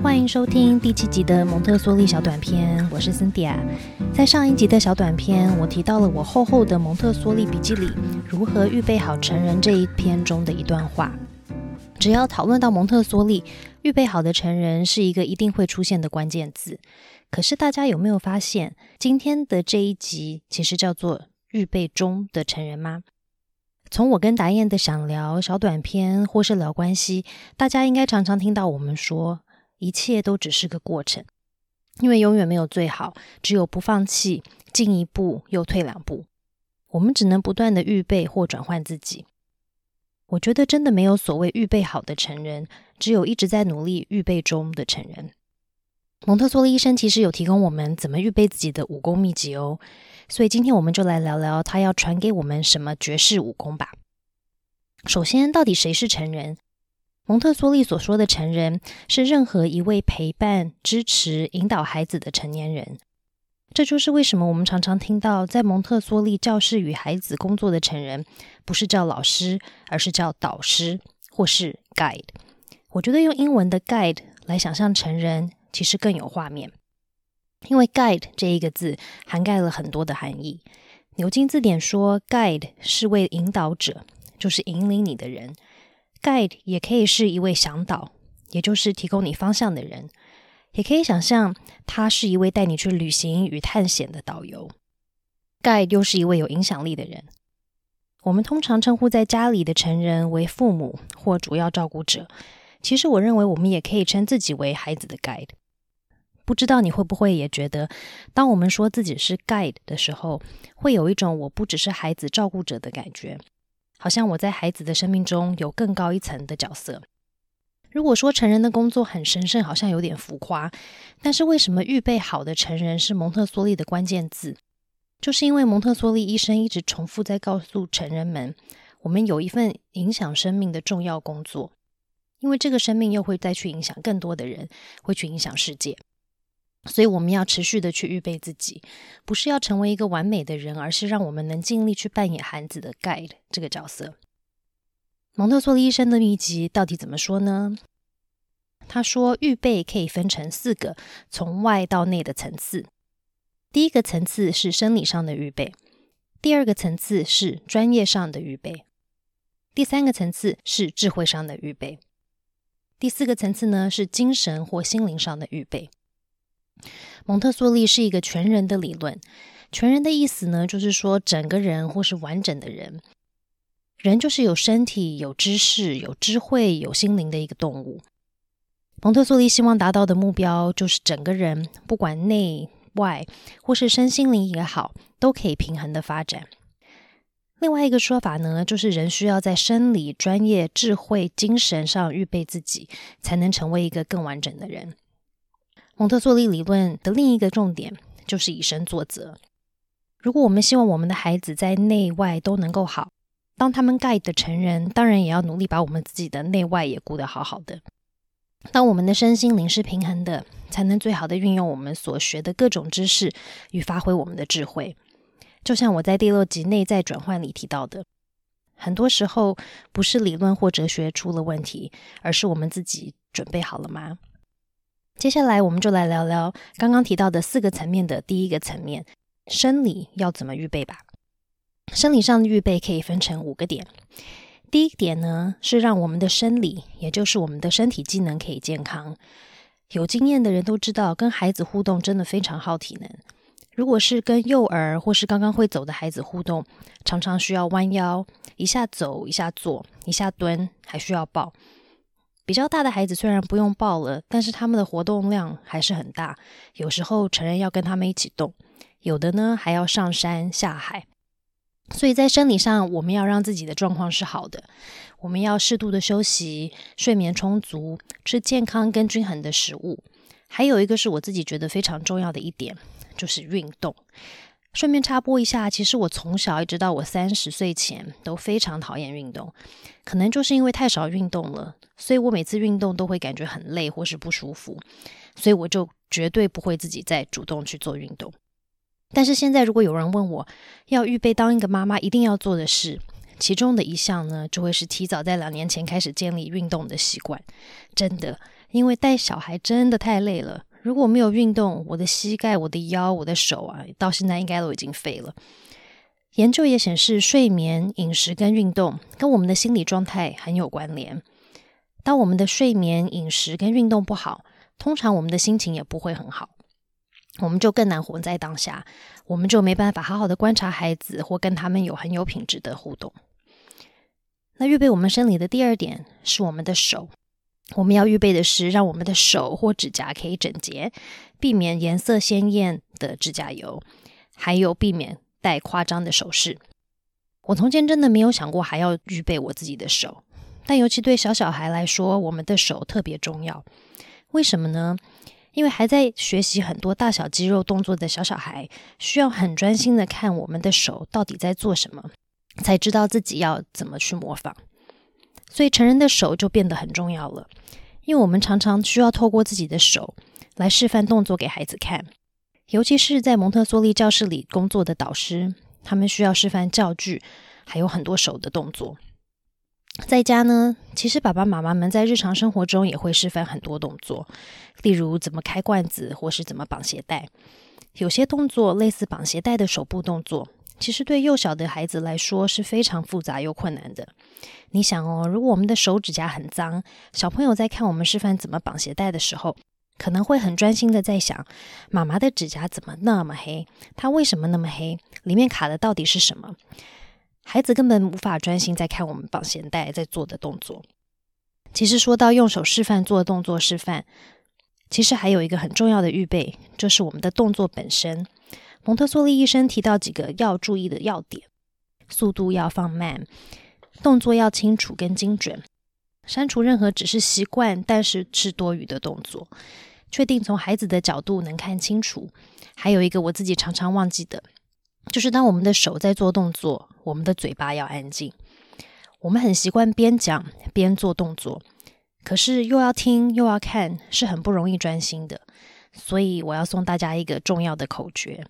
欢迎收听第七集的蒙特梭利小短片，我是森迪亚。在上一集的小短片，我提到了我厚厚的蒙特梭利笔记里如何预备好成人这一篇中的一段话。只要讨论到蒙特梭利，预备好的成人是一个一定会出现的关键字。可是大家有没有发现，今天的这一集其实叫做预备中的成人吗？从我跟达燕的想聊小短片，或是聊关系，大家应该常常听到我们说，一切都只是个过程，因为永远没有最好，只有不放弃，进一步又退两步。我们只能不断的预备或转换自己。我觉得真的没有所谓预备好的成人，只有一直在努力预备中的成人。蒙特梭利医生其实有提供我们怎么预备自己的武功秘籍哦。所以今天我们就来聊聊他要传给我们什么绝世武功吧。首先，到底谁是成人？蒙特梭利所说的成人，是任何一位陪伴、支持、引导孩子的成年人。这就是为什么我们常常听到，在蒙特梭利教室与孩子工作的成人，不是叫老师，而是叫导师或是 guide。我觉得用英文的 guide 来想象成人，其实更有画面。因为 guide 这一个字涵盖了很多的含义。牛津字典说，guide 是位引导者，就是引领你的人。Guide 也可以是一位向导，也就是提供你方向的人。也可以想象，他是一位带你去旅行与探险的导游。guide 又是一位有影响力的人。我们通常称呼在家里的成人为父母或主要照顾者。其实，我认为我们也可以称自己为孩子的 guide。不知道你会不会也觉得，当我们说自己是 guide 的时候，会有一种我不只是孩子照顾者的感觉，好像我在孩子的生命中有更高一层的角色。如果说成人的工作很神圣，好像有点浮夸，但是为什么预备好的成人是蒙特梭利的关键字？就是因为蒙特梭利医生一直重复在告诉成人们，我们有一份影响生命的重要工作，因为这个生命又会再去影响更多的人，会去影响世界。所以我们要持续的去预备自己，不是要成为一个完美的人，而是让我们能尽力去扮演孩子的 guide 这个角色。蒙特梭利医生的秘籍到底怎么说呢？他说，预备可以分成四个从外到内的层次。第一个层次是生理上的预备，第二个层次是专业上的预备，第三个层次是智慧上的预备，第四个层次呢是精神或心灵上的预备。蒙特梭利是一个全人的理论，全人的意思呢，就是说整个人或是完整的人。人就是有身体、有知识、有智慧、有心灵的一个动物。蒙特梭利希望达到的目标，就是整个人不管内外或是身心灵也好，都可以平衡的发展。另外一个说法呢，就是人需要在生理、专业、智慧、精神上预备自己，才能成为一个更完整的人。蒙特梭利理论的另一个重点就是以身作则。如果我们希望我们的孩子在内外都能够好，当他们盖的成人，当然也要努力把我们自己的内外也顾得好好的。当我们的身心灵是平衡的，才能最好的运用我们所学的各种知识与发挥我们的智慧。就像我在第六集内在转换里提到的，很多时候不是理论或哲学出了问题，而是我们自己准备好了吗？接下来，我们就来聊聊刚刚提到的四个层面的第一个层面——生理要怎么预备吧。生理上的预备可以分成五个点。第一点呢，是让我们的生理，也就是我们的身体机能可以健康。有经验的人都知道，跟孩子互动真的非常耗体能。如果是跟幼儿或是刚刚会走的孩子互动，常常需要弯腰，一下走，一下坐，一下蹲，还需要抱。比较大的孩子虽然不用抱了，但是他们的活动量还是很大。有时候成人要跟他们一起动，有的呢还要上山下海。所以在生理上，我们要让自己的状况是好的。我们要适度的休息，睡眠充足，吃健康跟均衡的食物。还有一个是我自己觉得非常重要的一点，就是运动。顺便插播一下，其实我从小一直到我三十岁前都非常讨厌运动，可能就是因为太少运动了，所以我每次运动都会感觉很累或是不舒服，所以我就绝对不会自己再主动去做运动。但是现在，如果有人问我要预备当一个妈妈一定要做的事，其中的一项呢，就会是提早在两年前开始建立运动的习惯。真的，因为带小孩真的太累了。如果没有运动，我的膝盖、我的腰、我的手啊，到现在应该都已经废了。研究也显示，睡眠、饮食跟运动跟我们的心理状态很有关联。当我们的睡眠、饮食跟运动不好，通常我们的心情也不会很好，我们就更难活在当下，我们就没办法好好的观察孩子或跟他们有很有品质的互动。那预备我们生理的第二点是我们的手，我们要预备的是让我们的手或指甲可以整洁，避免颜色鲜艳的指甲油，还有避免戴夸张的首饰。我从前真的没有想过还要预备我自己的手，但尤其对小小孩来说，我们的手特别重要。为什么呢？因为还在学习很多大小肌肉动作的小小孩，需要很专心的看我们的手到底在做什么。才知道自己要怎么去模仿，所以成人的手就变得很重要了。因为我们常常需要透过自己的手来示范动作给孩子看，尤其是在蒙特梭利教室里工作的导师，他们需要示范教具，还有很多手的动作。在家呢，其实爸爸妈妈们在日常生活中也会示范很多动作，例如怎么开罐子，或是怎么绑鞋带。有些动作类似绑鞋带的手部动作。其实对幼小的孩子来说是非常复杂又困难的。你想哦，如果我们的手指甲很脏，小朋友在看我们示范怎么绑鞋带的时候，可能会很专心的在想：妈妈的指甲怎么那么黑？它为什么那么黑？里面卡的到底是什么？孩子根本无法专心在看我们绑鞋带在做的动作。其实说到用手示范做动作示范，其实还有一个很重要的预备，就是我们的动作本身。蒙特梭利医生提到几个要注意的要点：速度要放慢，动作要清楚跟精准，删除任何只是习惯但是是多余的动作，确定从孩子的角度能看清楚。还有一个我自己常常忘记的，就是当我们的手在做动作，我们的嘴巴要安静。我们很习惯边讲边做动作，可是又要听又要看，是很不容易专心的。所以我要送大家一个重要的口诀。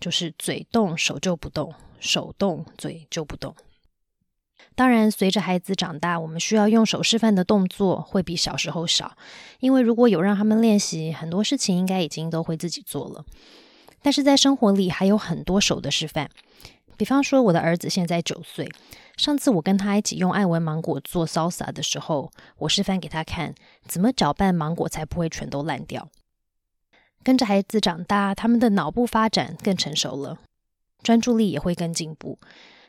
就是嘴动手就不动，手动嘴就不动。当然，随着孩子长大，我们需要用手示范的动作会比小时候少，因为如果有让他们练习，很多事情应该已经都会自己做了。但是在生活里还有很多手的示范，比方说我的儿子现在九岁，上次我跟他一起用艾文芒果做 salsa 的时候，我示范给他看怎么搅拌芒果才不会全都烂掉。跟着孩子长大，他们的脑部发展更成熟了，专注力也会更进步。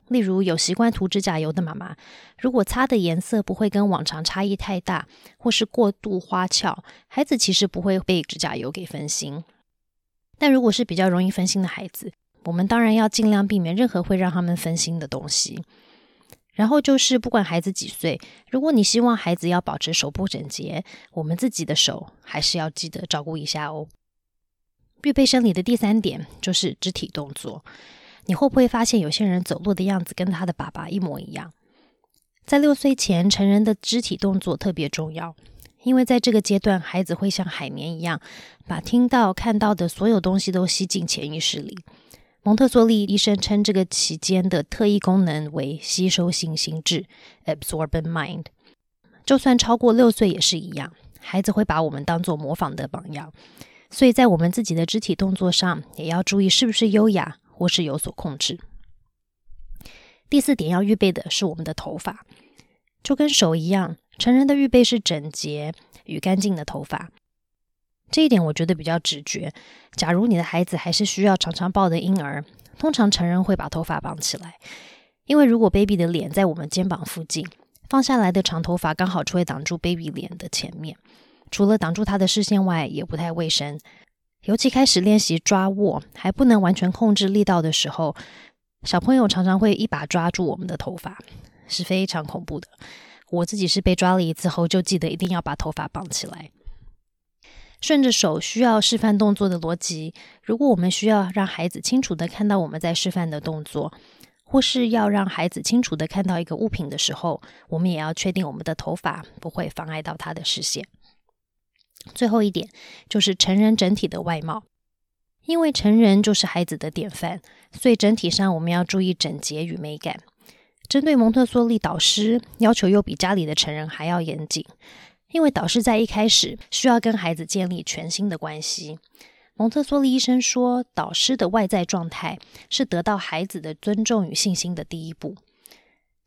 例如，有习惯涂指甲油的妈妈，如果擦的颜色不会跟往常差异太大，或是过度花俏，孩子其实不会被指甲油给分心。但如果是比较容易分心的孩子，我们当然要尽量避免任何会让他们分心的东西。然后就是，不管孩子几岁，如果你希望孩子要保持手部整洁，我们自己的手还是要记得照顾一下哦。预备生理的第三点就是肢体动作。你会不会发现有些人走路的样子跟他的爸爸一模一样？在六岁前，成人的肢体动作特别重要，因为在这个阶段，孩子会像海绵一样，把听到、看到的所有东西都吸进潜意识里。蒙特梭利医生称这个期间的特异功能为吸收性心智 （absorbent mind）。就算超过六岁也是一样，孩子会把我们当做模仿的榜样。所以在我们自己的肢体动作上，也要注意是不是优雅或是有所控制。第四点要预备的是我们的头发，就跟手一样，成人的预备是整洁与干净的头发。这一点我觉得比较直觉。假如你的孩子还是需要常常抱的婴儿，通常成人会把头发绑起来，因为如果 baby 的脸在我们肩膀附近，放下来的长头发刚好就会挡住 baby 脸的前面。除了挡住他的视线外，也不太卫生。尤其开始练习抓握还不能完全控制力道的时候，小朋友常常会一把抓住我们的头发，是非常恐怖的。我自己是被抓了一次后，就记得一定要把头发绑起来。顺着手需要示范动作的逻辑，如果我们需要让孩子清楚的看到我们在示范的动作，或是要让孩子清楚的看到一个物品的时候，我们也要确定我们的头发不会妨碍到他的视线。最后一点就是成人整体的外貌，因为成人就是孩子的典范，所以整体上我们要注意整洁与美感。针对蒙特梭利导师要求又比家里的成人还要严谨，因为导师在一开始需要跟孩子建立全新的关系。蒙特梭利医生说，导师的外在状态是得到孩子的尊重与信心的第一步，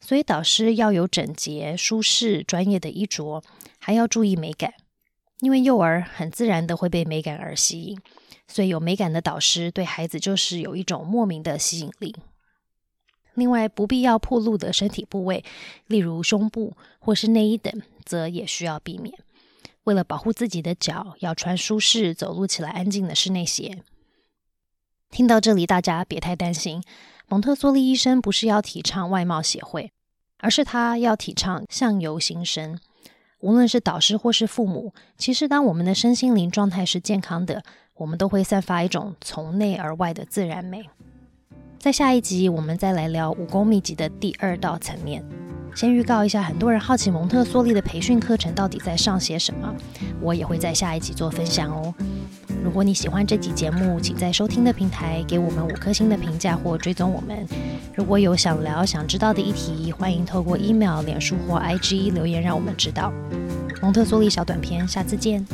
所以导师要有整洁、舒适、专业的衣着，还要注意美感，因为幼儿很自然的会被美感而吸引，所以有美感的导师对孩子就是有一种莫名的吸引力。另外，不必要暴露的身体部位，例如胸部或是内衣等，则也需要避免。为了保护自己的脚，要穿舒适、走路起来安静的室内鞋。听到这里，大家别太担心。蒙特梭利医生不是要提倡外貌协会，而是他要提倡相由心生。无论是导师或是父母，其实当我们的身心灵状态是健康的，我们都会散发一种从内而外的自然美。在下一集，我们再来聊武功秘籍的第二道层面。先预告一下，很多人好奇蒙特梭利的培训课程到底在上些什么，我也会在下一集做分享哦。如果你喜欢这集节目，请在收听的平台给我们五颗星的评价或追踪我们。如果有想聊、想知道的议题，欢迎透过 email、脸书或 IG 留言让我们知道。蒙特梭利小短片，下次见。